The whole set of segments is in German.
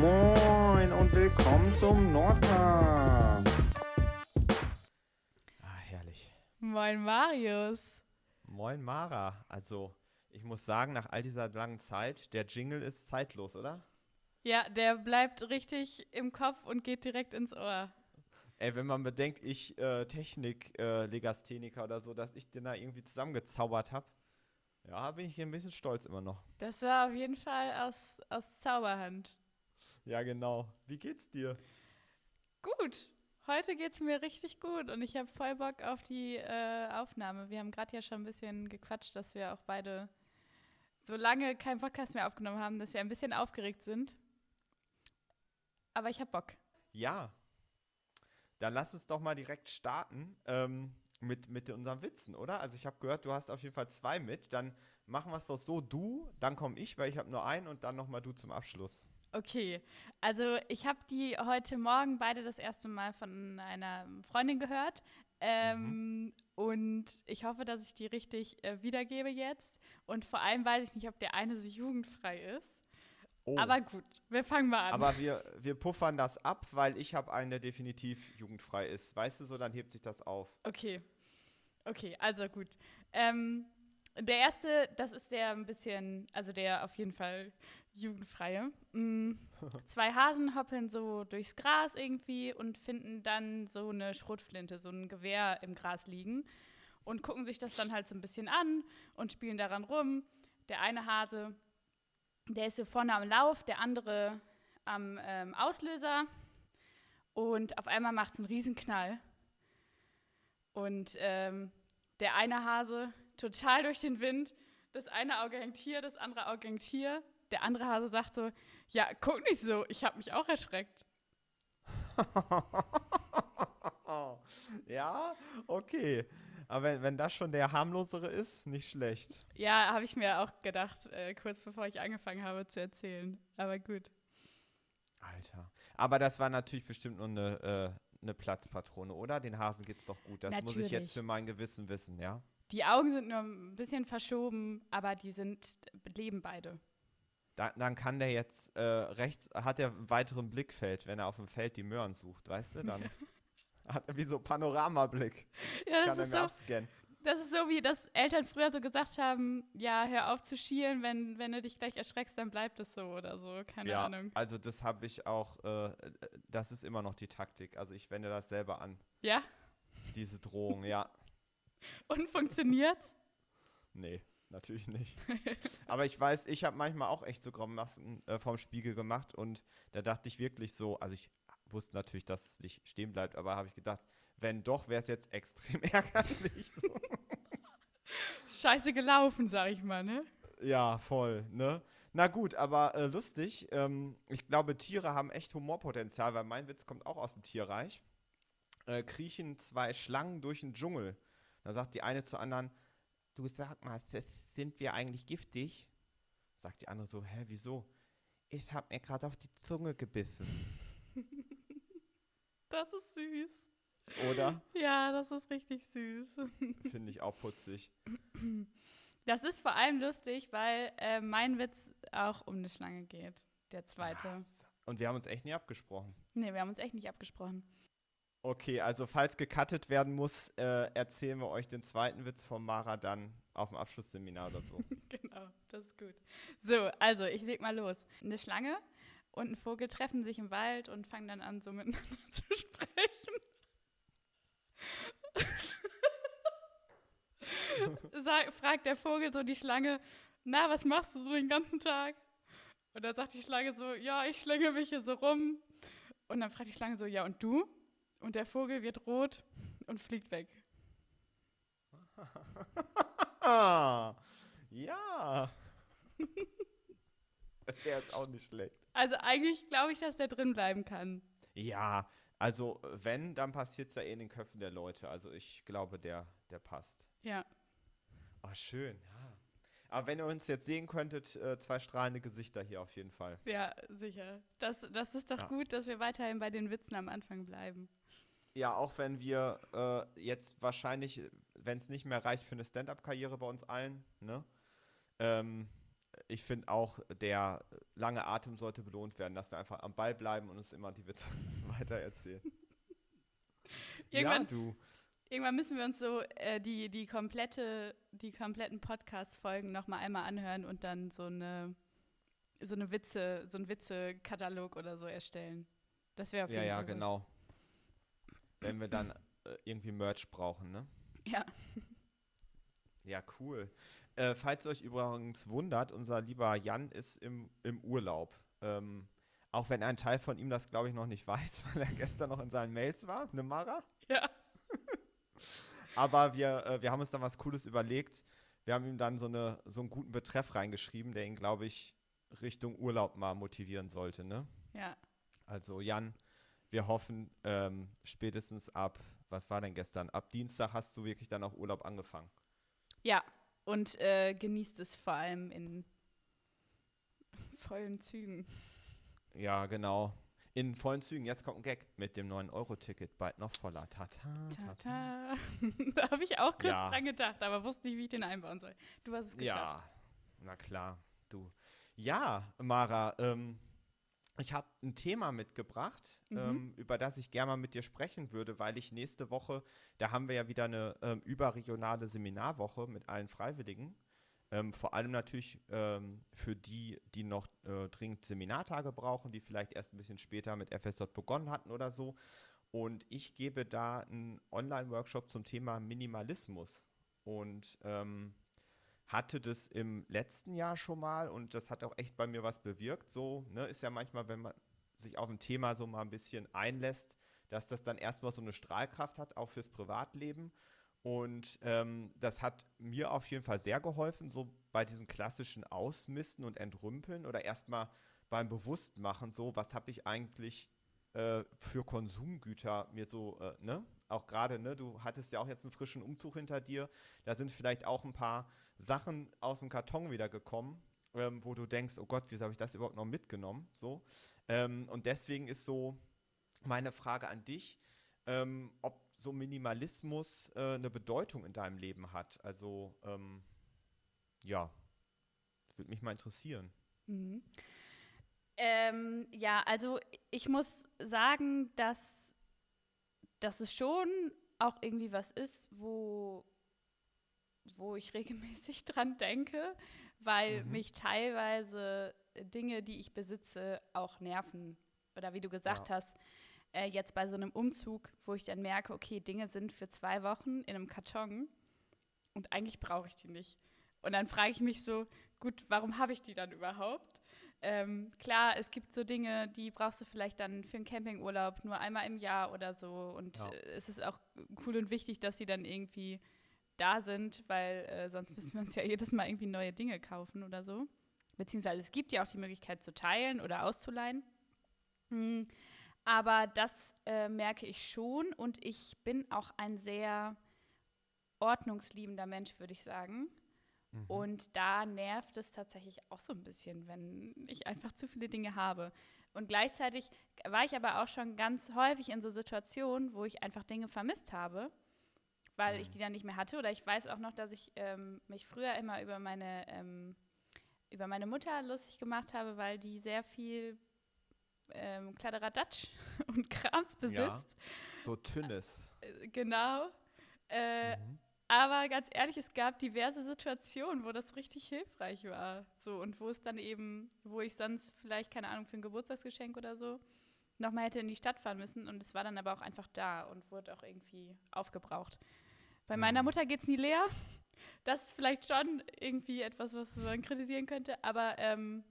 Moin und willkommen zum Nordcast. Ah, herrlich. Moin Marius. Moin Mara. Also, ich muss sagen, nach all dieser langen Zeit, der Jingle ist zeitlos, oder? Ja, der bleibt richtig im Kopf und geht direkt ins Ohr. Ey, wenn man bedenkt, ich äh, Technik, äh, Legastheniker oder so, dass ich den da irgendwie zusammengezaubert habe, ja, bin ich hier ein bisschen stolz immer noch. Das war auf jeden Fall aus, aus Zauberhand. Ja, genau. Wie geht's dir? Gut. Heute geht's mir richtig gut und ich habe voll Bock auf die äh, Aufnahme. Wir haben gerade ja schon ein bisschen gequatscht, dass wir auch beide so lange keinen Podcast mehr aufgenommen haben, dass wir ein bisschen aufgeregt sind. Aber ich habe Bock. Ja. Dann lass uns doch mal direkt starten ähm, mit, mit unseren Witzen, oder? Also ich habe gehört, du hast auf jeden Fall zwei mit. Dann machen wir es doch so, du, dann komme ich, weil ich habe nur einen und dann nochmal du zum Abschluss. Okay, also ich habe die heute Morgen beide das erste Mal von einer Freundin gehört. Ähm, mhm. Und ich hoffe, dass ich die richtig äh, wiedergebe jetzt. Und vor allem weiß ich nicht, ob der eine so jugendfrei ist. Oh. Aber gut, wir fangen mal an. Aber wir, wir puffern das ab, weil ich habe eine, der definitiv jugendfrei ist. Weißt du so, dann hebt sich das auf. Okay. Okay, also gut. Ähm, der erste, das ist der ein bisschen, also der auf jeden Fall jugendfreie. Mhm. Zwei Hasen hoppeln so durchs Gras irgendwie und finden dann so eine Schrotflinte, so ein Gewehr im Gras liegen und gucken sich das dann halt so ein bisschen an und spielen daran rum. Der eine Hase der ist so vorne am Lauf, der andere am ähm, Auslöser. Und auf einmal macht es einen Riesenknall. Und ähm, der eine Hase total durch den Wind. Das eine Auge hängt hier, das andere Auge hängt hier. Der andere Hase sagt so, ja, guck nicht so, ich habe mich auch erschreckt. ja, okay. Aber wenn, wenn das schon der harmlosere ist, nicht schlecht. Ja, habe ich mir auch gedacht, äh, kurz bevor ich angefangen habe zu erzählen. Aber gut. Alter. Aber das war natürlich bestimmt nur eine, äh, eine Platzpatrone, oder? Den Hasen geht's doch gut. Das natürlich. muss ich jetzt für mein Gewissen wissen, ja? Die Augen sind nur ein bisschen verschoben, aber die sind, leben beide. Da, dann kann der jetzt äh, rechts, hat er einen weiteren Blickfeld, wenn er auf dem Feld die Möhren sucht, weißt du? Dann Hat er wie so Panoramablick. Ja, das Kann ist so, abscannen. Das ist so, wie das Eltern früher so gesagt haben, ja, hör auf zu schielen, wenn, wenn du dich gleich erschreckst, dann bleibt es so oder so, keine ja, Ahnung. also das habe ich auch, äh, das ist immer noch die Taktik. Also ich wende das selber an. Ja? Diese Drohung, ja. Und funktioniert's? Nee, natürlich nicht. Aber ich weiß, ich habe manchmal auch echt so Graummasken äh, vorm Spiegel gemacht und da dachte ich wirklich so, also ich wusste natürlich, dass es nicht stehen bleibt, aber habe ich gedacht, wenn doch, wäre es jetzt extrem ärgerlich. So. Scheiße gelaufen, sag ich mal, ne? Ja, voll, ne? Na gut, aber äh, lustig. Ähm, ich glaube, Tiere haben echt Humorpotenzial, weil mein Witz kommt auch aus dem Tierreich. Äh, kriechen zwei Schlangen durch den Dschungel. Da sagt die eine zur anderen, du sag mal, sind wir eigentlich giftig? Sagt die andere so, hä, wieso? Ich hab mir gerade auf die Zunge gebissen. Das ist süß. Oder? Ja, das ist richtig süß. Finde ich auch putzig. Das ist vor allem lustig, weil äh, mein Witz auch um eine Schlange geht. Der zweite. Und wir haben uns echt nicht abgesprochen. Nee, wir haben uns echt nicht abgesprochen. Okay, also falls gecuttet werden muss, äh, erzählen wir euch den zweiten Witz von Mara dann auf dem Abschlussseminar oder so. genau, das ist gut. So, also ich leg mal los. Eine Schlange und ein Vogel treffen sich im Wald und fangen dann an, so miteinander zu sprechen. Sag, fragt der Vogel so die Schlange, na, was machst du so den ganzen Tag? Und dann sagt die Schlange so, ja, ich schlänge mich hier so rum. Und dann fragt die Schlange so, ja, und du? Und der Vogel wird rot und fliegt weg. ja. der ist auch nicht schlecht. Also eigentlich glaube ich, dass der drin bleiben kann. Ja, also wenn, dann passiert es ja eh in den Köpfen der Leute. Also ich glaube, der, der passt. Ja. Oh, schön, ja. Aber wenn ihr uns jetzt sehen könntet, äh, zwei strahlende Gesichter hier auf jeden Fall. Ja, sicher. Das, das ist doch ja. gut, dass wir weiterhin bei den Witzen am Anfang bleiben. Ja, auch wenn wir äh, jetzt wahrscheinlich, wenn es nicht mehr reicht für eine Stand-up-Karriere bei uns allen, ne? Ähm, ich finde auch, der lange Atem sollte belohnt werden, dass wir einfach am Ball bleiben und uns immer die Witze weiter erzählen. Irgendwann, ja, du. irgendwann müssen wir uns so äh, die, die, komplette, die kompletten Podcast-Folgen nochmal einmal anhören und dann so eine, so eine Witze, so einen Witze-Katalog oder so erstellen. Das wäre auf jeden Ja, ja, Fall was. genau. Wenn wir dann äh, irgendwie Merch brauchen, ne? Ja. Ja, cool. Äh, falls ihr euch übrigens wundert, unser lieber Jan ist im, im Urlaub. Ähm, auch wenn ein Teil von ihm das, glaube ich, noch nicht weiß, weil er gestern noch in seinen Mails war, ne Mara? Ja. Aber wir, äh, wir haben uns dann was Cooles überlegt. Wir haben ihm dann so, eine, so einen guten Betreff reingeschrieben, der ihn, glaube ich, Richtung Urlaub mal motivieren sollte, ne? Ja. Also Jan, wir hoffen, ähm, spätestens ab, was war denn gestern? Ab Dienstag hast du wirklich dann auch Urlaub angefangen. Ja. Und äh, genießt es vor allem in vollen Zügen. Ja, genau. In vollen Zügen. Jetzt kommt ein Gag mit dem 9-Euro-Ticket. Bald noch voller. Tata, tata. Tata. da habe ich auch kurz Ja. dran gedacht, aber wusste nicht, wie ich den einbauen soll. Du hast es geschafft. Ja, na klar, du. Ja, Mara, ähm, ich habe ein Thema mitgebracht, Mhm. ähm, über das ich gerne mal mit dir sprechen würde, weil ich nächste Woche, da haben wir ja wieder eine ähm, überregionale Seminarwoche mit allen Freiwilligen. Ähm, vor allem natürlich ähm, für die, die noch äh, dringend Seminartage brauchen, die vielleicht erst ein bisschen später mit FSJ begonnen hatten oder so. Und ich gebe da einen Online-Workshop zum Thema Minimalismus. Und ähm, hatte das im letzten Jahr schon mal und das hat auch echt bei mir was bewirkt. So, ne, ist ja manchmal, wenn man sich auf ein Thema so mal ein bisschen einlässt, dass das dann erstmal so eine Strahlkraft hat, auch fürs Privatleben. Und ähm, das hat mir auf jeden Fall sehr geholfen, so bei diesem klassischen Ausmisten und Entrümpeln oder erstmal beim Bewusstmachen, so, was habe ich eigentlich äh, für Konsumgüter mir so, äh, ne? Auch gerade, ne, du hattest ja auch jetzt einen frischen Umzug hinter dir. Da sind vielleicht auch ein paar Sachen aus dem Karton wieder gekommen, ähm, wo du denkst, oh Gott, wieso habe ich das überhaupt noch mitgenommen? So. Ähm, und deswegen ist so meine Frage an dich, ähm, ob so Minimalismus äh, eine Bedeutung in deinem Leben hat. Also, ähm, ja, würde mich mal interessieren. Mhm. Ähm, ja, also ich muss sagen, dass, dass es schon auch irgendwie was ist, wo, wo ich regelmäßig dran denke, weil Mhm. mich teilweise Dinge, die ich besitze, auch nerven. Oder wie du gesagt Ja. hast, äh, jetzt bei so einem Umzug, wo ich dann merke, okay, Dinge sind für zwei Wochen in einem Karton und eigentlich brauche ich die nicht. Und dann frage ich mich so, gut, warum habe ich die dann überhaupt? Ähm, klar, es gibt so Dinge, die brauchst du vielleicht dann für einen Campingurlaub nur einmal im Jahr oder so. Und Ja. äh, es ist auch cool und wichtig, dass sie dann irgendwie da sind, weil äh, sonst müssen wir uns ja jedes Mal irgendwie neue Dinge kaufen oder so. Beziehungsweise es gibt ja auch die Möglichkeit zu teilen oder auszuleihen. Hm, aber das äh, merke ich schon und ich bin auch ein sehr ordnungsliebender Mensch, würde ich sagen. Mhm. Und da nervt es tatsächlich auch so ein bisschen, wenn ich einfach zu viele Dinge habe. Und gleichzeitig war ich aber auch schon ganz häufig in so Situationen, wo ich einfach Dinge vermisst habe, weil ich Mhm. die dann nicht mehr hatte. Oder ich weiß auch noch, dass ich ähm, mich früher immer über meine, ähm, über meine Mutter lustig gemacht habe, weil die sehr viel ähm, Kladderadatsch und Krams besitzt. Ja. So Tünnes. Äh, Genau. Äh, Mhm. Aber ganz ehrlich, es gab diverse Situationen, wo das richtig hilfreich war. So, und wo es dann eben, wo ich sonst vielleicht, keine Ahnung, für ein Geburtstagsgeschenk oder so, nochmal hätte in die Stadt fahren müssen. Und es war dann aber auch einfach da und wurde auch irgendwie aufgebraucht. Bei meiner Mhm. Mutter geht es nie leer. Das ist vielleicht schon irgendwie etwas, was man kritisieren könnte. Aber ähm,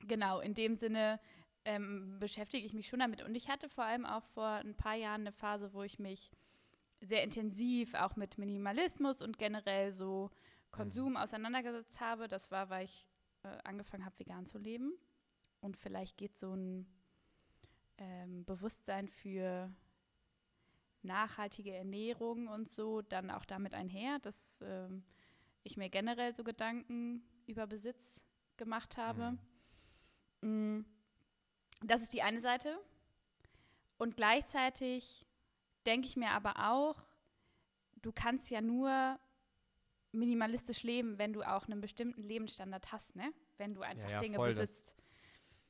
genau, in dem Sinne ähm, beschäftige ich mich schon damit. Und ich hatte vor allem auch vor ein paar Jahren eine Phase, wo ich mich sehr intensiv auch mit Minimalismus und generell so Konsum auseinandergesetzt habe. Das war, weil ich äh, angefangen habe, vegan zu leben. Und vielleicht geht so ein ähm, Bewusstsein für nachhaltige Ernährung und so dann auch damit einher, dass ähm, ich mir generell so Gedanken über Besitz gemacht habe. Mm. Das ist die eine Seite. Und gleichzeitig denke ich mir aber auch, du kannst ja nur minimalistisch leben, wenn du auch einen bestimmten Lebensstandard hast, ne? Wenn du einfach ja, Dinge voll, das- besitzt.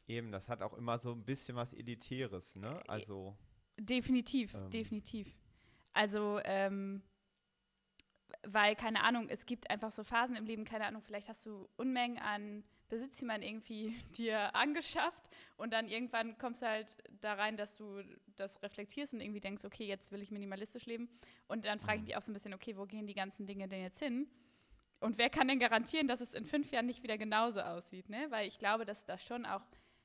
Eben, das hat auch immer so ein bisschen was Elitäres, ne? Also, Definitiv, Ähm. definitiv. Also, ähm, weil, keine Ahnung, es gibt einfach so Phasen im Leben, keine Ahnung, vielleicht hast du Unmengen an Besitztümern irgendwie dir angeschafft und dann irgendwann kommst du halt da rein, dass du das reflektierst und irgendwie denkst, okay, jetzt will ich minimalistisch leben. Und dann frage ich Mhm. mich auch so ein bisschen, okay, wo gehen die ganzen Dinge denn jetzt hin? Und wer kann denn garantieren, dass es in fünf Jahren nicht wieder genauso aussieht, ne? Weil ich glaube, dass das schon auch,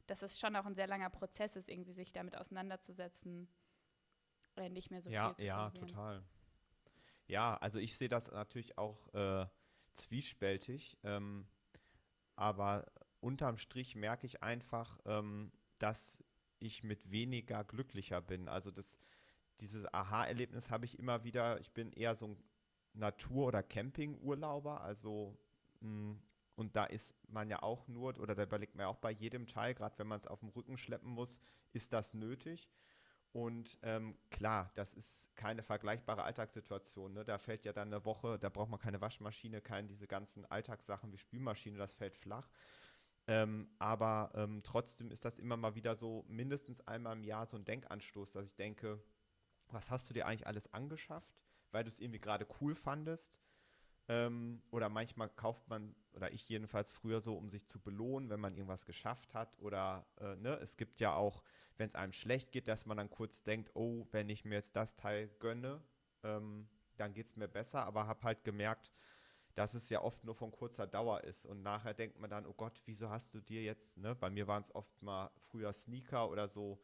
dass es schon auch ein sehr langer Prozess ist, irgendwie sich damit auseinanderzusetzen, äh, nicht mehr so ja, viel zu ja, konsumieren. total. Ja, also ich sehe das natürlich auch äh, zwiespältig, ähm, aber unterm Strich merke ich einfach, ähm, dass ich mit weniger glücklicher bin. Also das, dieses Aha-Erlebnis habe ich immer wieder. Ich bin eher so ein Natur- oder Campingurlauber, also mh, und da ist man ja auch nur, oder da überlegt man ja auch bei jedem Teil, gerade wenn man es auf dem Rücken schleppen muss, ist das nötig. Und ähm, klar, das ist keine vergleichbare Alltagssituation. Ne? Da fällt ja dann eine Woche, da braucht man keine Waschmaschine, keine diese ganzen Alltagssachen wie Spülmaschine, das fällt flach. Ähm, aber ähm, trotzdem ist das immer mal wieder so mindestens einmal im Jahr so ein Denkanstoß, dass ich denke, was hast du dir eigentlich alles angeschafft, weil du es irgendwie gerade cool fandest? Ähm, oder manchmal kauft man, oder ich jedenfalls früher so, um sich zu belohnen, wenn man irgendwas geschafft hat. Oder äh, ne, es gibt ja auch, wenn es einem schlecht geht, dass man dann kurz denkt, oh, wenn ich mir jetzt das Teil gönne, ähm, dann geht es mir besser. Aber habe halt gemerkt, dass es ja oft nur von kurzer Dauer ist. Und nachher denkt man dann, oh Gott, wieso hast du dir jetzt, ne? Bei mir waren es oft mal früher Sneaker oder so,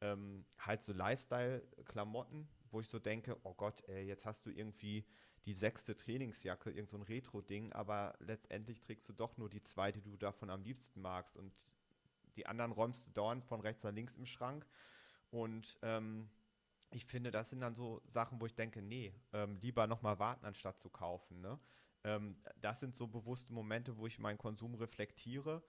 ähm, halt so Lifestyle-Klamotten, wo ich so denke, oh Gott, ey, jetzt hast du irgendwie die sechste Trainingsjacke, irgend so ein Retro-Ding, aber letztendlich trägst du doch nur die zwei, die du davon am liebsten magst. Und die anderen räumst du dauernd von rechts nach links im Schrank. Und ähm, ich finde, das sind dann so Sachen, wo ich denke, nee, ähm, lieber nochmal warten, anstatt zu kaufen. Ne? Ähm, das sind so bewusste Momente, wo ich meinen Konsum reflektiere,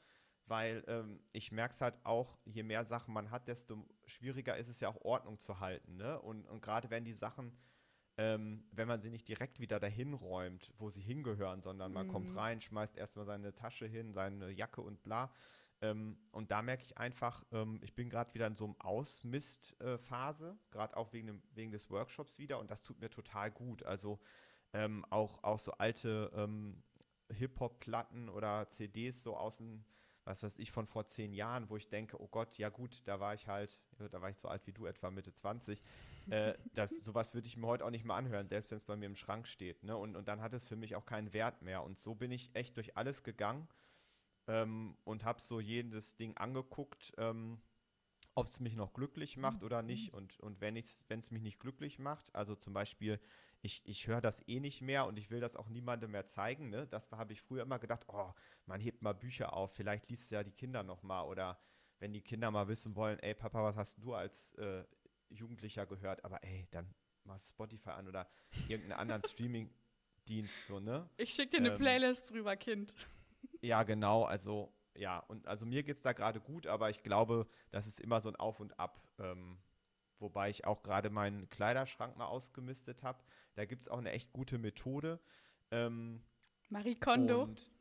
weil ähm, ich merke es halt auch, je mehr Sachen man hat, desto schwieriger ist es ja auch Ordnung zu halten. Ne? Und, und gerade wenn die Sachen, ähm, wenn man sie nicht direkt wieder dahin räumt, wo sie hingehören, sondern man kommt Mhm. rein, schmeißt erstmal seine Tasche hin, seine Jacke und bla. Ähm, und da merke ich einfach, ähm, ich bin gerade wieder in so einem Ausmist-Phase, gerade auch wegen, dem, wegen des Workshops wieder und das tut mir total gut. Also ähm, auch, auch so alte ähm, Hip-Hop-Platten oder CDs so aus dem, was weiß ich, von vor zehn Jahren, wo ich denke, oh Gott, ja gut, da war ich halt, da war ich so alt wie du, etwa Mitte 20. äh, das, sowas würde ich mir heute auch nicht mal anhören, selbst wenn es bei mir im Schrank steht. Ne? Und, und dann hat es für mich auch keinen Wert mehr. Und so bin ich echt durch alles gegangen ähm, und habe so jedes Ding angeguckt, ähm, ob es mich noch glücklich macht oder nicht. Und, und wenn es mich nicht glücklich macht, also zum Beispiel, ich, ich höre das eh nicht mehr und ich will das auch niemandem mehr zeigen. Ne? Das habe ich früher immer gedacht, oh, man hebt mal Bücher auf, vielleicht liest ja die Kinder noch mal. Oder wenn die Kinder mal wissen wollen, ey Papa, was hast du als äh, Jugendlicher gehört? Aber ey, dann mal Spotify an oder irgendeinen anderen Streaming-Dienst, so, ne? Ich schicke dir eine Ähm, Playlist drüber, Kind. Ja, genau, also ja, und also mir geht es da gerade gut, aber ich glaube, das ist immer so ein Auf und Ab. Ähm, wobei ich auch gerade meinen Kleiderschrank mal ausgemistet habe. Da gibt es auch eine echt gute Methode. Ähm, Marie Kondo. und,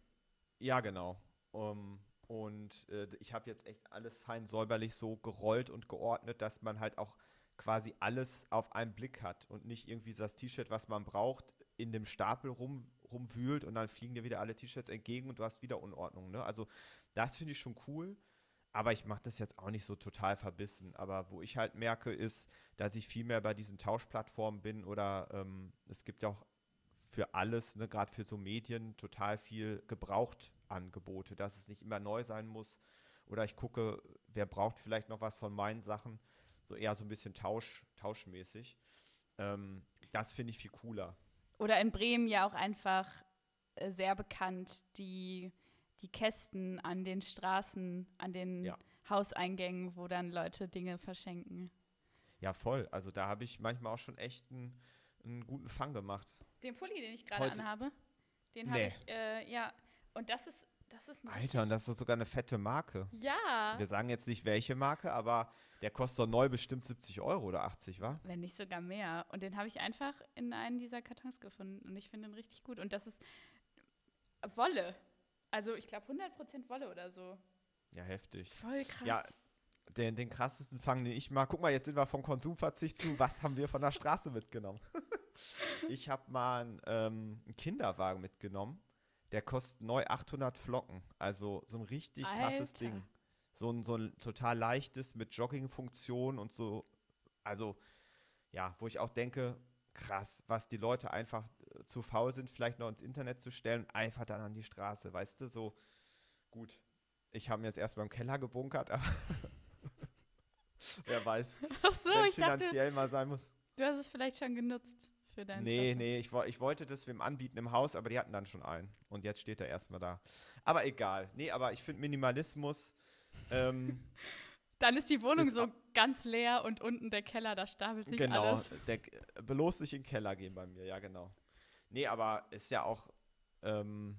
ja, genau. Um, und äh, ich habe jetzt echt alles fein säuberlich so gerollt und geordnet, dass man halt auch quasi alles auf einen Blick hat und nicht irgendwie das T-Shirt, was man braucht, in dem Stapel rum, rumwühlt und dann fliegen dir wieder alle T-Shirts entgegen und du hast wieder Unordnung. Ne? Also das finde ich schon cool, aber ich mache das jetzt auch nicht so total verbissen. Aber wo ich halt merke, ist, dass ich viel mehr bei diesen Tauschplattformen bin oder ähm, es gibt ja auch für alles, ne, gerade für so Medien, total viel Gebrauchtangebote, dass es nicht immer neu sein muss. Oder ich gucke, wer braucht vielleicht noch was von meinen Sachen, so eher so ein bisschen Tausch, tauschmäßig. Ähm, das finde ich viel cooler. Oder in Bremen ja auch einfach äh, sehr bekannt, die, die Kästen an den Straßen, an den Ja. Hauseingängen, wo dann Leute Dinge verschenken. Ja, voll. Also da habe ich manchmal auch schon echt einen, einen guten Fang gemacht. Den Pulli, den ich gerade anhabe, den habe Nee. ich, äh, ja, und das ist Das ist Alter, und das ist sogar eine fette Marke. Ja. Wir sagen jetzt nicht welche Marke, aber der kostet doch neu bestimmt 70 Euro oder 80, wa? Wenn nicht sogar mehr. Und den habe ich einfach in einem dieser Kartons gefunden. Und ich finde ihn richtig gut. Und das ist Wolle. Also ich glaube 100% Wolle oder so. Ja, heftig. Voll krass. Ja, Den, den krassesten Fang, den ich mal. Guck mal, jetzt sind wir vom Konsumverzicht zu. Was haben wir von der Straße mitgenommen? ich habe mal einen, ähm, einen Kinderwagen mitgenommen. Der kostet neu 800 Flocken. Also so ein richtig krasses Alter. Ding. So ein, so ein total leichtes mit Joggingfunktion und so. Also, ja, wo ich auch denke, krass, was die Leute einfach zu faul sind, vielleicht noch ins Internet zu stellen, einfach dann an die Straße, weißt du, so gut. Ich habe ihn jetzt erstmal im Keller gebunkert, aber wer weiß, so, wenn es ich dachte, finanziell mal sein muss. du hast es vielleicht schon genutzt für deinen Nee, Job. nee, ich, ich wollte das wem anbieten im Haus, aber die hatten dann schon einen. Und jetzt steht er erstmal da. Aber egal. Nee, aber ich finde Minimalismus, ähm, Dann ist die Wohnung Ist so ganz leer und unten der Keller, da stapelt sich genau, alles. der, bloß nicht in den Keller gehen bei mir, ja genau. Nee, aber ist ja auch, ähm,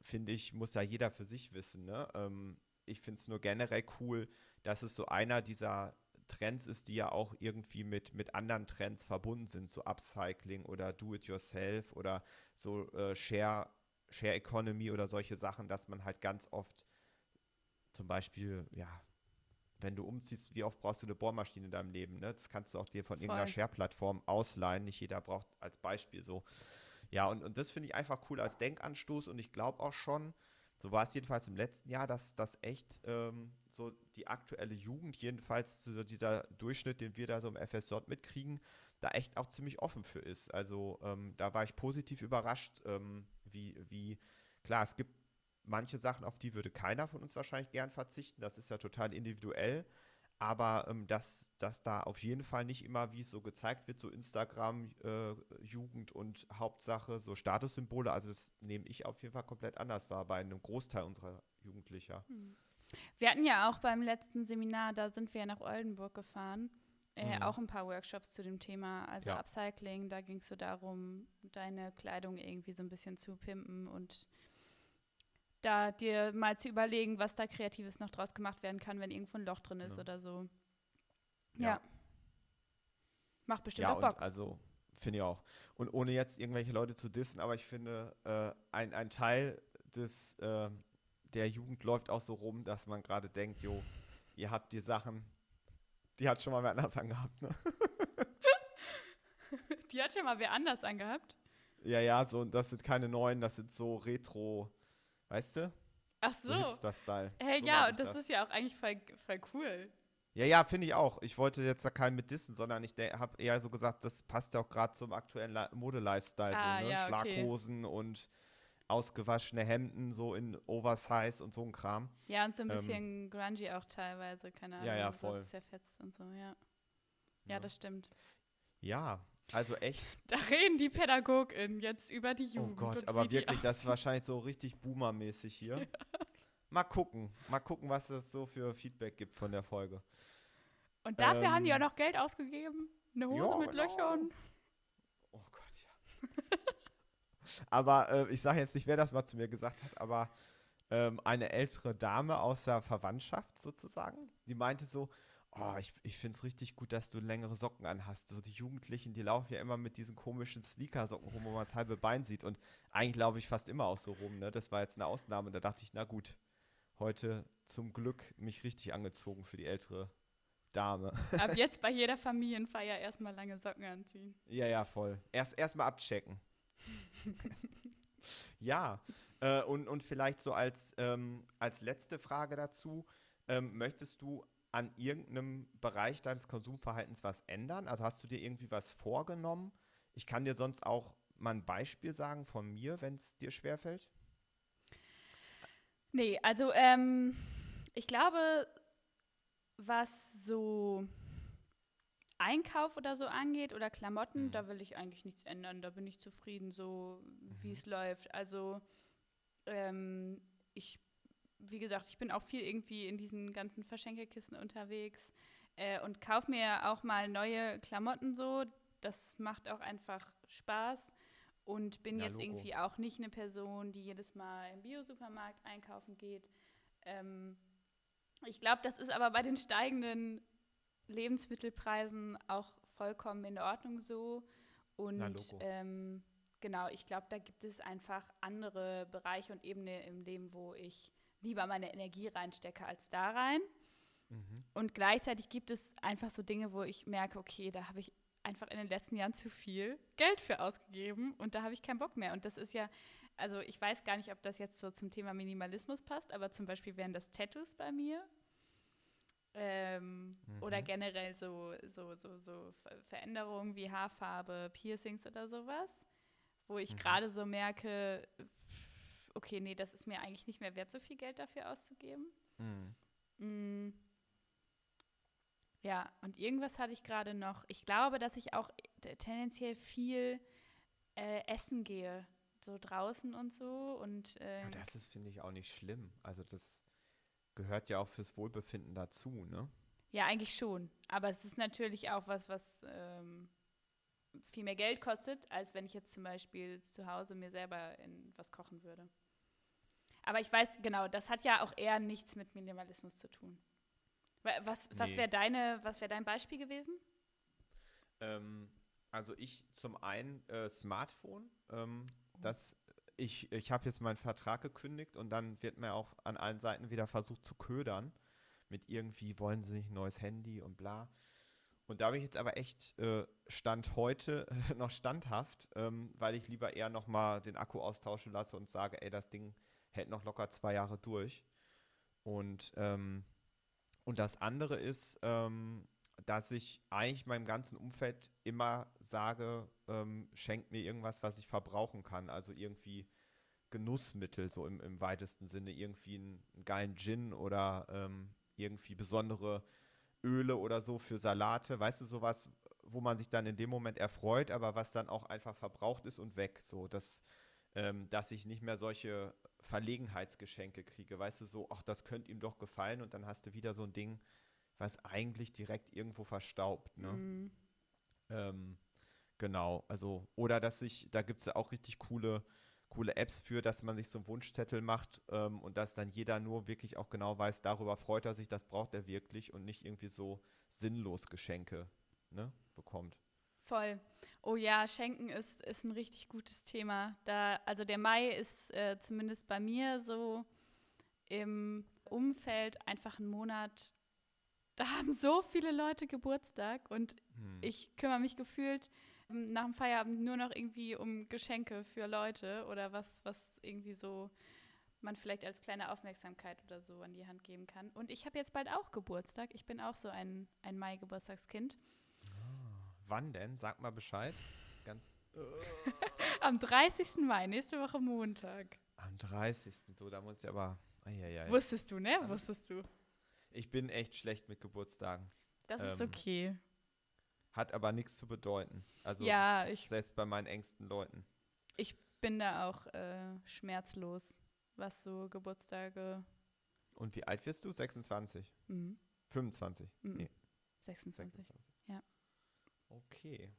finde ich, muss ja jeder für sich wissen, ne? Ähm, ich finde es nur generell cool, dass es so einer dieser Trends ist, die ja auch irgendwie mit, mit anderen Trends verbunden sind, so Upcycling oder Do-it-yourself oder so äh, Share, Share Economy oder solche Sachen, dass man halt ganz oft zum Beispiel, ja, wenn du umziehst, wie oft brauchst du eine Bohrmaschine in deinem Leben? Ne? Das kannst du auch dir von irgendeiner Voll. Share-Plattform ausleihen. Nicht jeder braucht als Beispiel so. Ja, und, und das finde ich einfach cool als Denkanstoß und ich glaube auch schon, so war es jedenfalls im letzten Jahr, dass das echt ähm, so die aktuelle Jugend, jedenfalls so dieser Durchschnitt, den wir da so im FSJ mitkriegen, da echt auch ziemlich offen für ist. Also ähm, da war ich positiv überrascht, ähm, wie, wie, klar, es gibt manche Sachen, auf die würde keiner von uns wahrscheinlich gern verzichten, das ist ja total individuell. Aber ähm, dass, dass da auf jeden Fall nicht immer, wie es so gezeigt wird, so Instagram, äh, Jugend und Hauptsache, so Statussymbole, also das nehme ich auf jeden Fall komplett anders wahr bei einem Großteil unserer Jugendlicher. Wir hatten ja auch beim letzten Seminar, da sind wir ja nach Oldenburg gefahren, äh, Mhm. auch ein paar Workshops zu dem Thema, also Ja. Upcycling, da ging es so darum, deine Kleidung irgendwie so ein bisschen zu pimpen und da dir mal zu überlegen, was da Kreatives noch draus gemacht werden kann, wenn irgendwo ein Loch drin ist Ja. oder so. Ja. Ja. Macht bestimmt Ja, auch Bock. also finde ich auch. Und ohne jetzt irgendwelche Leute zu dissen, aber ich finde, äh, ein, ein Teil des, äh, der Jugend läuft auch so rum, dass man gerade denkt, jo, ihr habt die Sachen, die hat schon mal wer anders angehabt, ne? Die hat schon mal wer anders angehabt. Ja, ja, so, das sind keine neuen, das sind so Retro, weißt du? Ach So, so. Hipster-Style. Hey, so ja, und ich das, ist ja auch eigentlich voll, voll cool. Ja, ja, finde ich auch. Ich wollte jetzt da keinen mit dissen, sondern ich habe eher so gesagt, das passt ja auch gerade zum aktuellen Li- Mode-Lifestyle. Ah, so, ne? ja, okay. Schlaghosen und ausgewaschene Hemden, so in Oversize und so ein Kram. Ja, und so ein Ähm, bisschen grungy auch teilweise, keine Ahnung. Ja, ja, so voll. zerfetzt und so, ja. Ja, Ja. das stimmt. Ja, also echt. Da reden die PädagogInnen jetzt über die Oh Jugend. Gott, und aber wirklich, das ist wahrscheinlich so richtig boomermäßig hier. Mal gucken, mal gucken, was es so für Feedback gibt von der Folge. Und dafür haben die auch ähm, noch Geld ausgegeben. Eine Hose ja, mit genau. Löchern. Oh Gott, ja. aber äh, ich sage jetzt nicht, wer das mal zu mir gesagt hat, aber ähm, eine ältere Dame aus der Verwandtschaft sozusagen, die meinte so, oh, ich, ich finde es richtig gut, dass du längere Socken anhast. So die Jugendlichen, die laufen ja immer mit diesen komischen Sneakersocken rum, wo man das halbe Bein sieht. Und eigentlich laufe ich fast immer auch so rum. Ne? Das war jetzt eine Ausnahme. Da dachte ich, na gut, heute zum Glück mich richtig angezogen für die ältere Dame. Ab jetzt bei jeder Familienfeier erstmal lange Socken anziehen. Ja, ja, voll. Erst erstmal abchecken. ja, äh, und, und vielleicht so als, ähm, als letzte Frage dazu, ähm, möchtest du an irgendeinem Bereich deines Konsumverhaltens was ändern? Also hast du dir irgendwie was vorgenommen? Ich kann dir sonst auch mal ein Beispiel sagen von mir, wenn es dir schwerfällt. Nee, also ähm, ich glaube, was so Einkauf oder so angeht oder Klamotten, Mhm. da will ich eigentlich nichts ändern. Da bin ich zufrieden, so wie Mhm. es läuft. Also ähm, ich, wie gesagt, ich bin auch viel irgendwie in diesen ganzen Verschenkekisten unterwegs äh, und kaufe mir auch mal neue Klamotten so. Das macht auch einfach Spaß. und bin Ja, jetzt Logo. irgendwie auch nicht eine Person, die jedes Mal im Biosupermarkt einkaufen geht. Ähm, ich glaube, das ist aber bei den steigenden Lebensmittelpreisen auch vollkommen in Ordnung so. Und ähm, genau, ich glaube, da gibt es einfach andere Bereiche und Ebenen im Leben, wo ich lieber meine Energie reinstecke als da rein. Mhm. Und gleichzeitig gibt es einfach so Dinge, wo ich merke, okay, da habe ich einfach in den letzten Jahren zu viel Geld für ausgegeben und da habe ich keinen Bock mehr. Und das ist ja, also ich weiß gar nicht, ob das jetzt so zum Thema Minimalismus passt, aber zum Beispiel wären das Tattoos bei mir. Ähm, Oder Mhm. generell so, so, so, so Ver- Veränderungen wie Haarfarbe, Piercings oder sowas, wo ich Mhm. gerade so merke, okay, nee, das ist mir eigentlich nicht mehr wert, so viel Geld dafür auszugeben. Mhm. Mm. Ja, und irgendwas hatte ich gerade noch. Ich glaube, dass ich auch t- tendenziell viel äh, essen gehe. So draußen und so. Und äh, das ist, finde ich, auch nicht schlimm. Also das gehört ja auch fürs Wohlbefinden dazu, ne? ja, eigentlich schon. Aber es ist natürlich auch was, was ähm, viel mehr Geld kostet, als wenn ich jetzt zum Beispiel zu Hause mir selber in was kochen würde. Aber ich weiß, genau, das hat ja auch eher nichts mit Minimalismus zu tun. Wa- Was, was Nee. wäre deine, was wäre dein Beispiel gewesen? Ähm, also ich zum einen äh, Smartphone. Ähm, das, ich ich habe jetzt meinen Vertrag gekündigt und dann wird mir auch an allen Seiten wieder versucht zu ködern. Mit irgendwie wollen sie nicht ein neues Handy und bla. Und da bin ich jetzt aber echt äh, Stand heute noch standhaft, ähm, weil ich lieber eher nochmal den Akku austauschen lasse und sage, ey, das Ding hält noch locker zwei Jahre durch. Und, ähm, und das andere ist, ähm, dass ich eigentlich meinem ganzen Umfeld immer sage, ähm, schenkt mir irgendwas, was ich verbrauchen kann. Also irgendwie Genussmittel, so im, im weitesten Sinne. Irgendwie einen, einen geilen Gin oder ähm, irgendwie besondere Öle oder so für Salate. Weißt du, sowas, wo man sich dann in dem Moment erfreut, aber was dann auch einfach verbraucht ist und weg. So, dass, ähm, dass ich nicht mehr solche Verlegenheitsgeschenke kriege. Weißt du, so, ach, das könnte ihm doch gefallen und dann hast du wieder so ein Ding, was eigentlich direkt irgendwo verstaubt. Ne? Mm. Ähm, genau, also, oder dass sich, da gibt es ja auch richtig coole, coole Apps für, dass man sich so einen Wunschzettel macht ähm, und dass dann jeder nur wirklich auch genau weiß, darüber freut er sich, das braucht er wirklich und nicht irgendwie so sinnlos Geschenke ne, bekommt. Voll. Oh ja, Schenken ist, ist ein richtig gutes Thema. Da, also der Mai ist äh, zumindest bei mir so im Umfeld einfach ein Monat. Da haben so viele Leute Geburtstag und Hm. ich kümmere mich gefühlt ähm, nach dem Feierabend nur noch irgendwie um Geschenke für Leute oder was, was irgendwie so man vielleicht als kleine Aufmerksamkeit oder so an die Hand geben kann. Und ich habe jetzt bald auch Geburtstag. Ich bin auch so ein, ein Mai-Geburtstagskind. Wann denn? Sag mal Bescheid. Ganz Am 30. Mai, nächste Woche Montag. am 30. So, da muss ich aber. Eieiei. Wusstest du, ne? Wusstest du. Ich bin echt schlecht mit Geburtstagen. Das ist Ähm, okay. Hat aber nichts zu bedeuten. Also Ja, ist ich- selbst bei meinen engsten Leuten. Ich bin da auch äh, schmerzlos, was so Geburtstage. Und wie alt wirst du? 26? Mhm. 25? Mhm. Nee, 26. 26. Okay.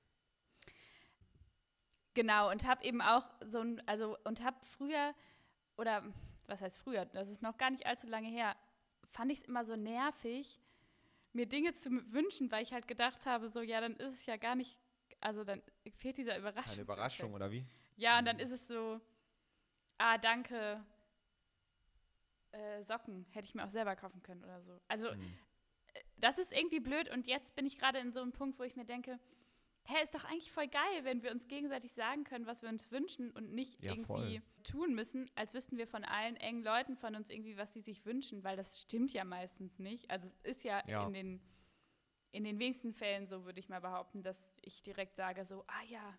Genau, und habe eben auch so ein, also und habe früher, oder was heißt früher, das ist noch gar nicht allzu lange her, fand ich es immer so nervig, mir Dinge zu wünschen, weil ich halt gedacht habe, so, ja, dann ist es ja gar nicht, also dann fehlt dieser Überraschung. Keine Überraschung, oder wie? Ja, und dann Mhm. ist es so, ah, danke, äh, Socken hätte ich mir auch selber kaufen können oder so. Also Hm. Das ist irgendwie blöd und jetzt bin ich gerade in so einem Punkt, wo ich mir denke, hä, ist doch eigentlich voll geil, wenn wir uns gegenseitig sagen können, was wir uns wünschen und nicht Ja, irgendwie tun müssen, als wüssten wir von allen engen Leuten von uns irgendwie, was sie sich wünschen, weil das stimmt ja meistens nicht. Also es ist ja, Ja. in den in den wenigsten Fällen so, würde ich mal behaupten, dass ich direkt sage so, ah ja,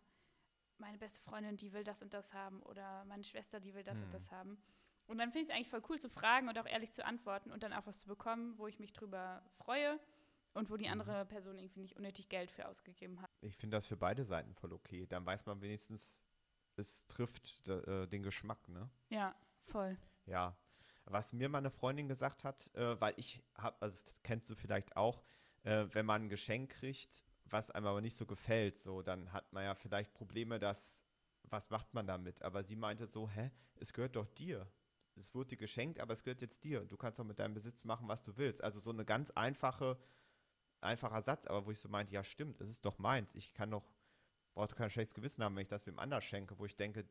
meine beste Freundin, die will das und das haben oder meine Schwester, die will das Hm. und das haben. Und dann finde ich es eigentlich voll cool zu fragen und auch ehrlich zu antworten und dann auch was zu bekommen, wo ich mich drüber freue und wo die Mhm. andere Person irgendwie nicht unnötig Geld für ausgegeben hat. Ich finde das für beide Seiten voll okay. Dann weiß man wenigstens, es trifft äh, den Geschmack, ne? Ja, voll. Ja. Was mir meine Freundin gesagt hat, äh, weil ich habe, also das kennst du vielleicht auch, äh, wenn man ein Geschenk kriegt, was einem aber nicht so gefällt, so, dann hat man ja vielleicht Probleme, das was macht man damit? Aber sie meinte so, hä, es gehört doch dir. Es wurde dir geschenkt, aber es gehört jetzt dir. Du kannst doch mit deinem Besitz machen, was du willst. Also so eine ganz einfache, einfacher Satz, aber wo ich so meinte, ja stimmt, es ist doch meins. Ich kann doch, brauche kein schlechtes Gewissen haben, wenn ich das wem anders schenke, wo ich denke,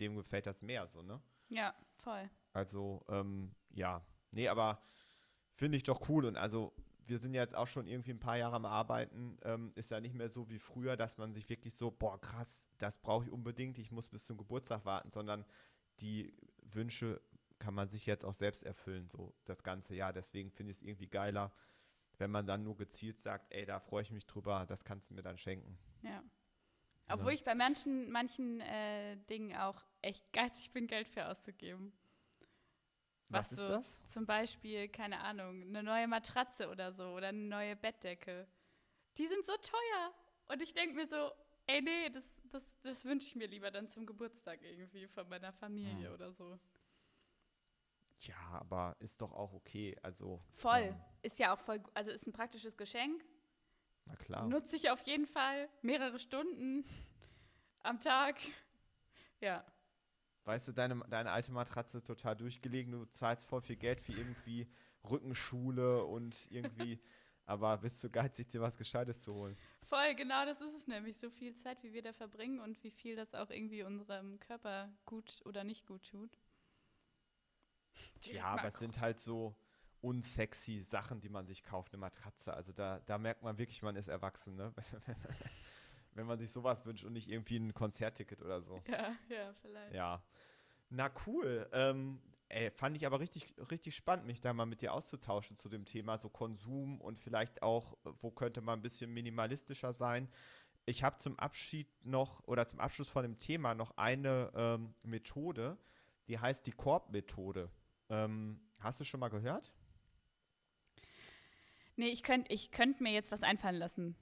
dem gefällt das mehr so, ne? Ja, voll. Also, ähm, ja. Nee, aber finde ich doch cool. Und also, wir sind ja jetzt auch schon irgendwie ein paar Jahre am Arbeiten. Ähm, ist ja nicht mehr so wie früher, dass man sich wirklich so, boah, krass, das brauche ich unbedingt, ich muss bis zum Geburtstag warten, sondern die Wünsche kann man sich jetzt auch selbst erfüllen, so das ganze Jahr. Deswegen finde ich es irgendwie geiler, wenn man dann nur gezielt sagt, ey, da freue ich mich drüber, das kannst du mir dann schenken. Ja. Obwohl ich bei manchen, manchen äh, Dingen auch echt geizig bin, Geld für auszugeben. Was, ist so, das? Zum Beispiel, keine Ahnung, eine neue Matratze oder so oder eine neue Bettdecke. Die sind so teuer. Und ich denke mir so, ey, nee, das, das, das wünsche ich mir lieber dann zum Geburtstag irgendwie von meiner Familie Hm. oder so. Ja, aber ist doch auch okay. Also. Voll. ähm, Ist ja auch voll, also ist ein praktisches Geschenk. na klar. Nutze ich auf jeden Fall mehrere Stunden am Tag. Ja. Weißt du, deine, deine alte Matratze ist total durchgelegen, du zahlst voll viel Geld für irgendwie Rückenschule und irgendwie, aber bist du geizig, dir was Gescheites zu holen. Voll, genau das ist es nämlich. So viel Zeit, wie wir da verbringen und wie viel das auch irgendwie unserem Körper gut oder nicht gut tut. Ja, aber es sind halt so unsexy Sachen, die man sich kauft, eine Matratze. Also da, da merkt man wirklich, man ist erwachsen, ne? Wenn man sich sowas wünscht und nicht irgendwie ein Konzertticket oder so. Ja, ja, vielleicht. Ja. Na cool. Ähm, ey, fand ich aber richtig, richtig spannend, mich da mal mit dir auszutauschen zu dem Thema so Konsum und vielleicht auch, äh, wo könnte man ein bisschen minimalistischer sein. Ich habe zum Abschied noch oder zum Abschluss von dem Thema noch eine ähm, Methode, die heißt die Korb-Methode. Ähm, hast du schon mal gehört? Nee, ich könnte ich könnt mir jetzt was einfallen lassen.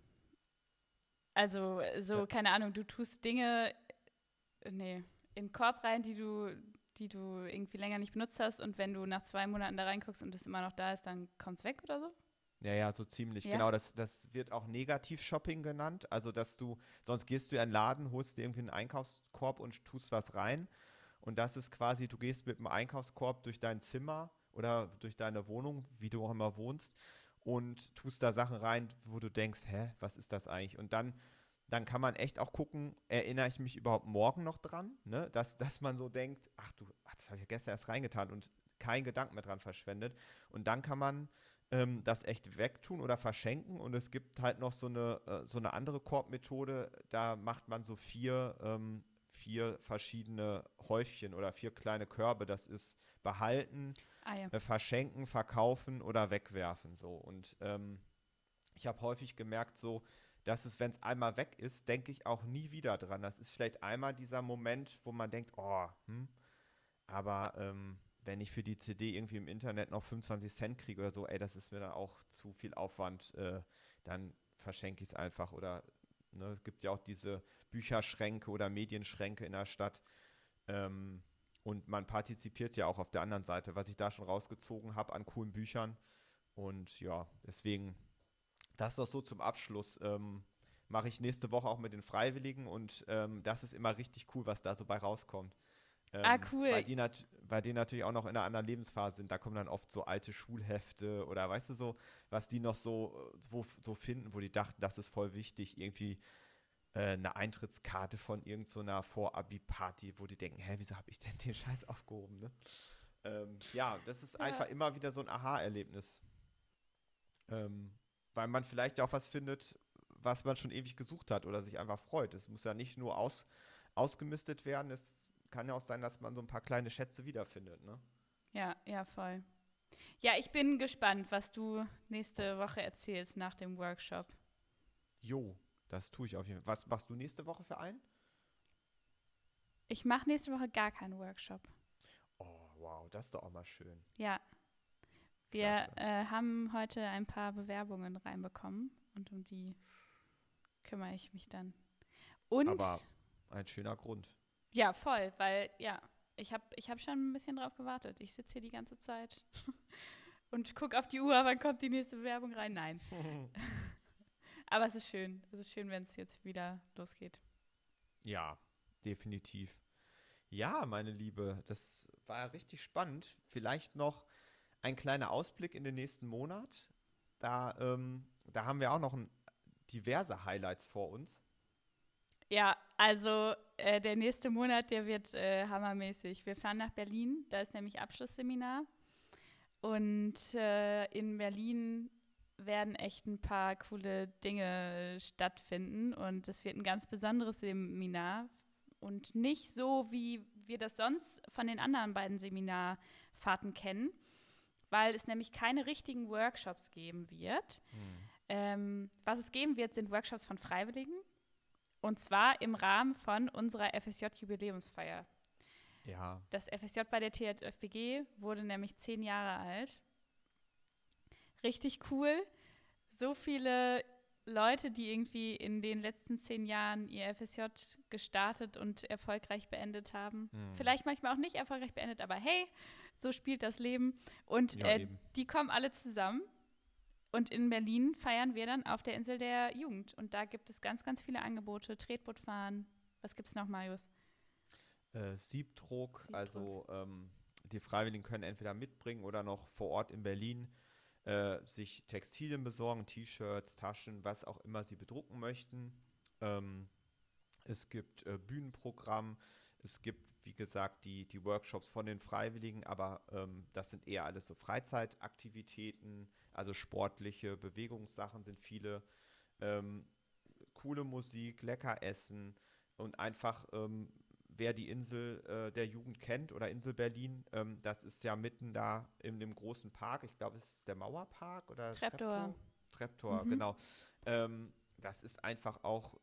Also, so, Ja. keine Ahnung, du tust Dinge, äh, nee, in den Korb rein, die du, die du irgendwie länger nicht benutzt hast und wenn du nach zwei Monaten da reinguckst und es immer noch da ist, dann kommt es weg oder so? Ja, ja, so ziemlich. Ja? Genau, das, das wird auch Negativ-Shopping genannt. Also, dass du, sonst gehst du in einen Laden, holst dir irgendwie einen Einkaufskorb und tust was rein. Und das ist quasi, du gehst mit einem Einkaufskorb durch dein Zimmer oder durch deine Wohnung, wie du auch immer wohnst, und tust da Sachen rein, wo du denkst, hä, was ist das eigentlich? Und dann, dann kann man echt auch gucken, erinnere ich mich überhaupt morgen noch dran? Ne? Dass, dass man so denkt, ach du, ach, das habe ich ja gestern erst reingetan und kein Gedanken mehr dran verschwendet. Und dann kann man ähm, das echt wegtun oder verschenken. Und es gibt halt noch so eine, äh, so eine andere Korbmethode, da macht man so vier, ähm, vier verschiedene Häufchen oder vier kleine Körbe. Das ist behalten, Ah ja. äh, verschenken, verkaufen oder wegwerfen. So. Und ähm, ich habe häufig gemerkt, so, dass es, wenn es einmal weg ist, denke ich auch nie wieder dran. Das ist vielleicht einmal dieser Moment, wo man denkt, oh, hm, aber ähm, wenn ich für die CD irgendwie im Internet noch 25 Cent kriege oder so, ey, das ist mir dann auch zu viel Aufwand, äh, dann verschenke ich es einfach. Oder ne, es gibt ja auch diese Bücherschränke oder Medienschränke in der Stadt. Ähm, und man partizipiert ja auch auf der anderen Seite, was ich da schon rausgezogen habe an coolen Büchern. Und ja, deswegen, das doch so zum Abschluss. Ähm, Mache ich nächste Woche auch mit den Freiwilligen und ähm, das ist immer richtig cool, was da so bei rauskommt. Ähm, Ah, cool. Weil die, weil die natürlich auch noch in einer anderen Lebensphase sind. Da kommen dann oft so alte Schulhefte oder weißt du so, was die noch so, äh, wo, so finden, wo die dachten, das ist voll wichtig. Irgendwie äh, eine Eintrittskarte von irgendeiner Vor-Abi-Party, wo die denken, hä, wieso habe ich denn den Scheiß aufgehoben? Ne? Ähm, ja, das ist Ja. einfach immer wieder so ein Aha-Erlebnis. Ähm, weil man vielleicht auch was findet, was man schon ewig gesucht hat oder sich einfach freut. Es muss ja nicht nur aus, ausgemistet werden, es kann ja auch sein, dass man so ein paar kleine Schätze wiederfindet. Ne? Ja, ja, voll. Ja, ich bin gespannt, was du nächste Woche erzählst nach dem Workshop. Jo, das tue ich auf jeden Fall. Was machst du nächste Woche für einen? Ich mache nächste Woche gar keinen Workshop. Oh, wow, das ist doch auch mal schön. Ja. Wir äh, haben heute ein paar Bewerbungen reinbekommen und um die kümmere ich mich dann. Und Aber ein schöner Grund. ja, voll, weil ja, ich habe ich hab schon ein bisschen drauf gewartet. Ich sitze hier die ganze Zeit und gucke auf die Uhr, wann kommt die nächste Bewerbung rein? Nein. Aber es ist schön. Es ist schön, wenn es jetzt wieder losgeht. Ja, definitiv. Ja, meine Liebe, das war richtig spannend. Vielleicht noch ein kleiner Ausblick in den nächsten Monat. Da, ähm, da haben wir auch noch ein, diverse Highlights vor uns. Ja, also äh, der nächste Monat, der wird äh, hammermäßig. Wir fahren nach Berlin, da ist nämlich Abschlussseminar. Und äh, in Berlin werden echt ein paar coole Dinge stattfinden. Und es wird ein ganz besonderes Seminar. Und nicht so, wie wir das sonst von den anderen beiden Seminarfahrten kennen, weil es nämlich keine richtigen Workshops geben wird. Hm. Ähm, was es geben wird, sind Workshops von Freiwilligen. Und zwar im Rahmen von unserer FSJ-Jubiläumsfeier. Ja. Das FSJ bei der TFBG wurde nämlich zehn Jahre alt. Richtig cool. So viele Leute, die irgendwie in den letzten zehn Jahren ihr FSJ gestartet und erfolgreich beendet haben. Hm. Vielleicht manchmal auch nicht erfolgreich beendet, aber hey, so spielt das Leben. Und ja, äh, die kommen alle zusammen. Und in Berlin feiern wir dann auf der Insel der Jugend. Und da gibt es ganz, ganz viele Angebote. Tretbootfahren. Was gibt es noch, Marius? Äh, Siebdruck, Siebdruck, also ähm, die Freiwilligen können entweder mitbringen oder noch vor Ort in Berlin äh, sich Textilien besorgen, T-Shirts, Taschen, was auch immer sie bedrucken möchten. Ähm, es gibt äh, Bühnenprogramm, es gibt, wie gesagt, die, die Workshops von den Freiwilligen, aber ähm, das sind eher alles so Freizeitaktivitäten, also sportliche Bewegungssachen sind viele. Ähm, coole Musik, lecker essen und einfach ähm, wer die Insel äh, der Jugend kennt oder Insel Berlin, ähm, das ist ja mitten da in dem großen Park. Ich glaube, es ist der Mauerpark oder Treptower. Treptower, mhm. genau. Ähm, das ist einfach auch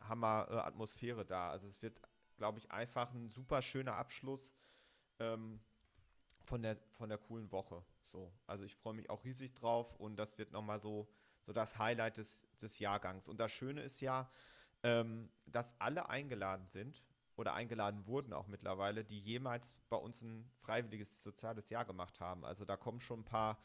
Hammer äh, Atmosphäre da. Also es wird, glaube ich, einfach ein super schöner Abschluss ähm, von, der, von der coolen Woche. So, also ich freue mich auch riesig drauf und das wird nochmal so, so das Highlight des, des Jahrgangs. Und das Schöne ist ja, ähm, dass alle eingeladen sind oder eingeladen wurden auch mittlerweile, die jemals bei uns ein freiwilliges soziales Jahr gemacht haben. Also da kommen schon ein paar,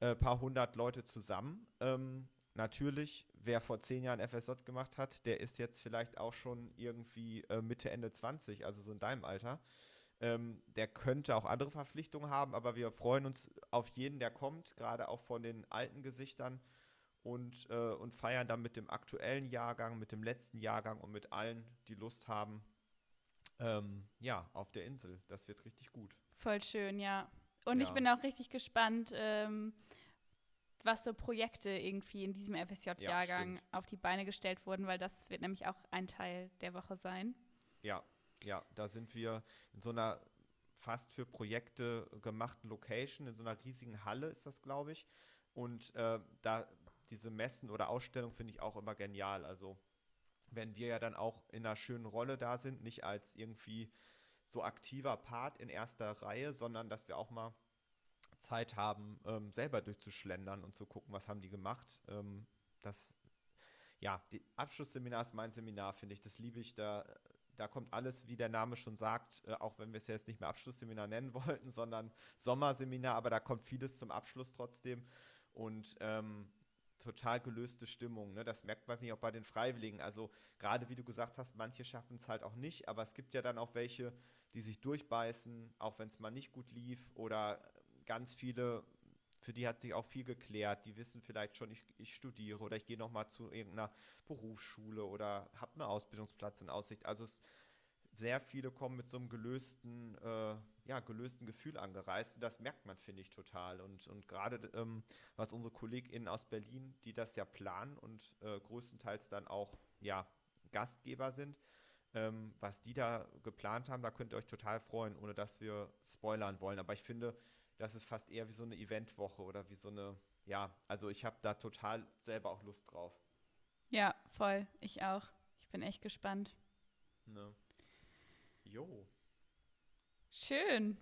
äh, paar hundert Leute zusammen. Ähm, natürlich, wer vor zehn Jahren FSJ gemacht hat, der ist jetzt vielleicht auch schon irgendwie äh, Mitte, Ende 20, also so in deinem Alter. Ähm, der könnte auch andere Verpflichtungen haben, aber wir freuen uns auf jeden, der kommt, gerade auch von den alten Gesichtern und, äh, und feiern dann mit dem aktuellen Jahrgang, mit dem letzten Jahrgang und mit allen, die Lust haben, ähm, ja, auf der Insel. Das wird richtig gut. Voll schön, ja. Und ja. ich bin auch richtig gespannt, ähm, was so Projekte irgendwie in diesem FSJ-Jahrgang ja, auf die Beine gestellt wurden, weil das wird nämlich auch ein Teil der Woche sein. Ja, ja, da sind wir in so einer fast für Projekte gemachten Location, in so einer riesigen Halle ist das, glaube ich. Und äh, da diese Messen oder Ausstellungen finde ich auch immer genial. Also wenn wir ja dann auch in einer schönen Rolle da sind, nicht als irgendwie so aktiver Part in erster Reihe, sondern dass wir auch mal Zeit haben, ähm, selber durchzuschlendern und zu gucken, was haben die gemacht. Ähm, das, ja, die Abschlussseminar ist mein Seminar, finde ich. Das liebe ich. Da, da kommt alles, wie der Name schon sagt, äh, auch wenn wir es jetzt nicht mehr Abschlussseminar nennen wollten, sondern Sommerseminar, aber da kommt vieles zum Abschluss trotzdem. Und ähm, total gelöste Stimmung. Ne? Das merkt man auch bei den Freiwilligen. Also gerade wie du gesagt hast, manche schaffen es halt auch nicht, aber es gibt ja dann auch welche, die sich durchbeißen, auch wenn es mal nicht gut lief oder ganz viele, für die hat sich auch viel geklärt. Die wissen vielleicht schon, ich, ich studiere oder ich gehe nochmal zu irgendeiner Berufsschule oder habe einen Ausbildungsplatz in Aussicht. Also es sehr viele kommen mit so einem gelösten, äh, ja, gelösten Gefühl angereist. Und das merkt man, finde ich, total. Und, und gerade ähm, was unsere KollegInnen aus Berlin, die das ja planen und äh, größtenteils dann auch ja, Gastgeber sind, ähm, was die da geplant haben, da könnt ihr euch total freuen, ohne dass wir spoilern wollen. Aber ich finde, das ist fast eher wie so eine Eventwoche oder wie so eine, ja, also ich habe da total selber auch Lust drauf. Ja, voll. Ich auch. Ich bin echt gespannt. Ne. Jo. Schön.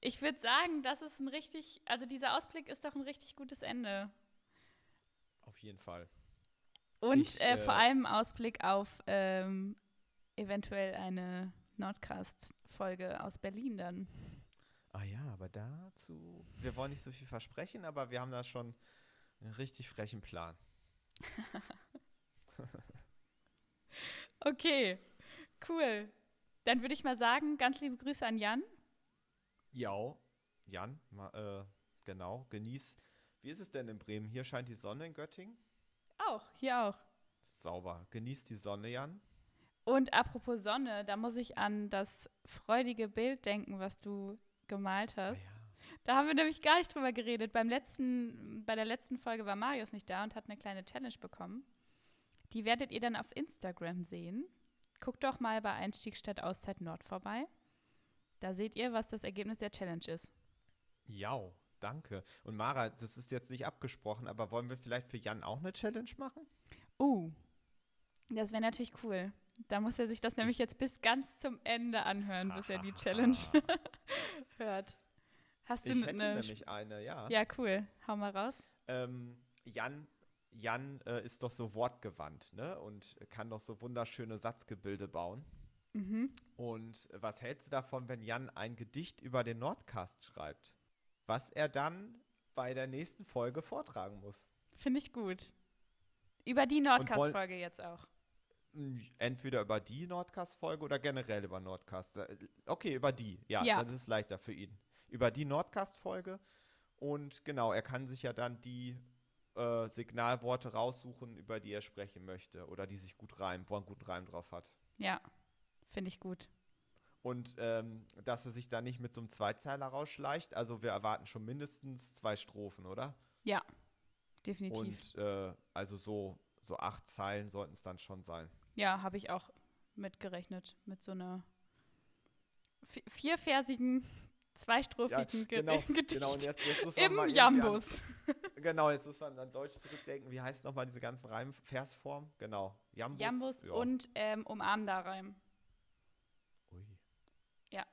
Ich würde sagen, das ist ein richtig, also dieser Ausblick ist doch ein richtig gutes Ende. Auf jeden Fall. Und ich, äh, vor äh, allem Ausblick auf ähm, eventuell eine Nordcast-Folge aus Berlin dann. Ah ja, aber dazu, wir wollen nicht so viel versprechen, aber wir haben da schon einen richtig frechen Plan. okay, cool. Dann würde ich mal sagen, ganz liebe Grüße an Jan. Ja, Jan, ma, äh, genau, genieß. Wie ist es denn in Bremen? Hier scheint die Sonne in Göttingen. Auch, hier auch. Sauber. Genieß die Sonne, Jan. Und apropos Sonne, da muss ich an das freudige Bild denken, was du gemalt Ah, hast. Da haben wir nämlich gar nicht drüber geredet. Beim letzten, bei der letzten Folge war Marius nicht da und hat eine kleine Challenge bekommen. Die werdet ihr dann auf Instagram sehen. Guckt doch mal bei Einstieg statt Auszeit Nord vorbei. Da seht ihr, was das Ergebnis der Challenge ist. Ja, danke. Und Mara, das ist jetzt nicht abgesprochen, aber wollen wir vielleicht für Jan auch eine Challenge machen? Uh, das wäre natürlich cool. Da muss er sich das nämlich jetzt bis ganz zum Ende anhören, bis er die Challenge hört. Hast du Ich hätte eine? nämlich eine, ja. Ja, cool. Hau mal raus. Ähm, Jan, Jan äh, ist doch so wortgewandt, ne? Und kann doch so wunderschöne Satzgebilde bauen. Mhm. Und was hältst du davon, wenn Jan ein Gedicht über den Nordcast schreibt? Was er dann bei der nächsten Folge vortragen muss. Finde ich gut. Über die Nordcast-Folge jetzt auch. Entweder über die Nordcast-Folge oder generell über Nordcast. Äh, Okay, über die. Ja, Ja. das ist leichter für ihn. Über die Nordcast-Folge. Und genau, er kann sich ja dann die äh, Signalworte raussuchen, über die er sprechen möchte. Oder die sich gut reimen, wo er einen guten Reim drauf hat. Ja, finde ich gut. Und ähm, dass er sich da nicht mit so einem Zweizeiler rausschleicht. Also wir erwarten schon mindestens zwei Strophen, oder? Ja, definitiv. Und äh, also so, so acht Zeilen sollten es dann schon sein. Ja, habe ich auch mitgerechnet. Mit so einer vi- vierversigen, zweistrophigen Ge genau, Gedicht. genau. Und jetzt, jetzt muss man Im Jambus. An, genau, jetzt muss man an Deutsch zurückdenken. Wie heißt nochmal diese ganzen Reim, Versformen? Genau. Jambus. Jambus ja. und ähm, umarmender Reim. Ui. Ja.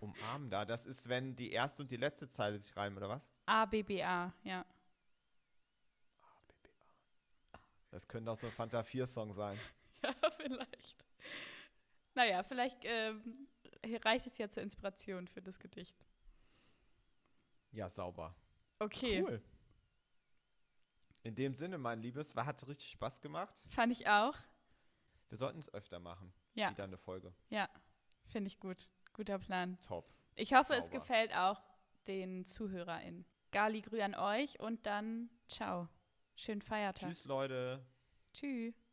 Umarmen da. Das ist, wenn die erste und die letzte Zeile sich reimen, oder was? A, B, B, A, ja. Das könnte auch so ein Fanta 4-Song sein. Ja, vielleicht. Naja, vielleicht ähm, reicht es ja zur Inspiration für das Gedicht. Ja, sauber. Okay, Cool. In dem Sinne, mein Liebes, war, hat richtig Spaß gemacht. fand ich auch. Wir sollten es öfter machen. Ja. Wieder eine Folge. Ja, finde ich gut. Guter Plan. Top. Ich hoffe, es Sauber. gefällt auch den ZuhörerInnen. Gali Grü an euch und dann ciao. Schönen Feiertag. Tschüss, Leute. Tschüss.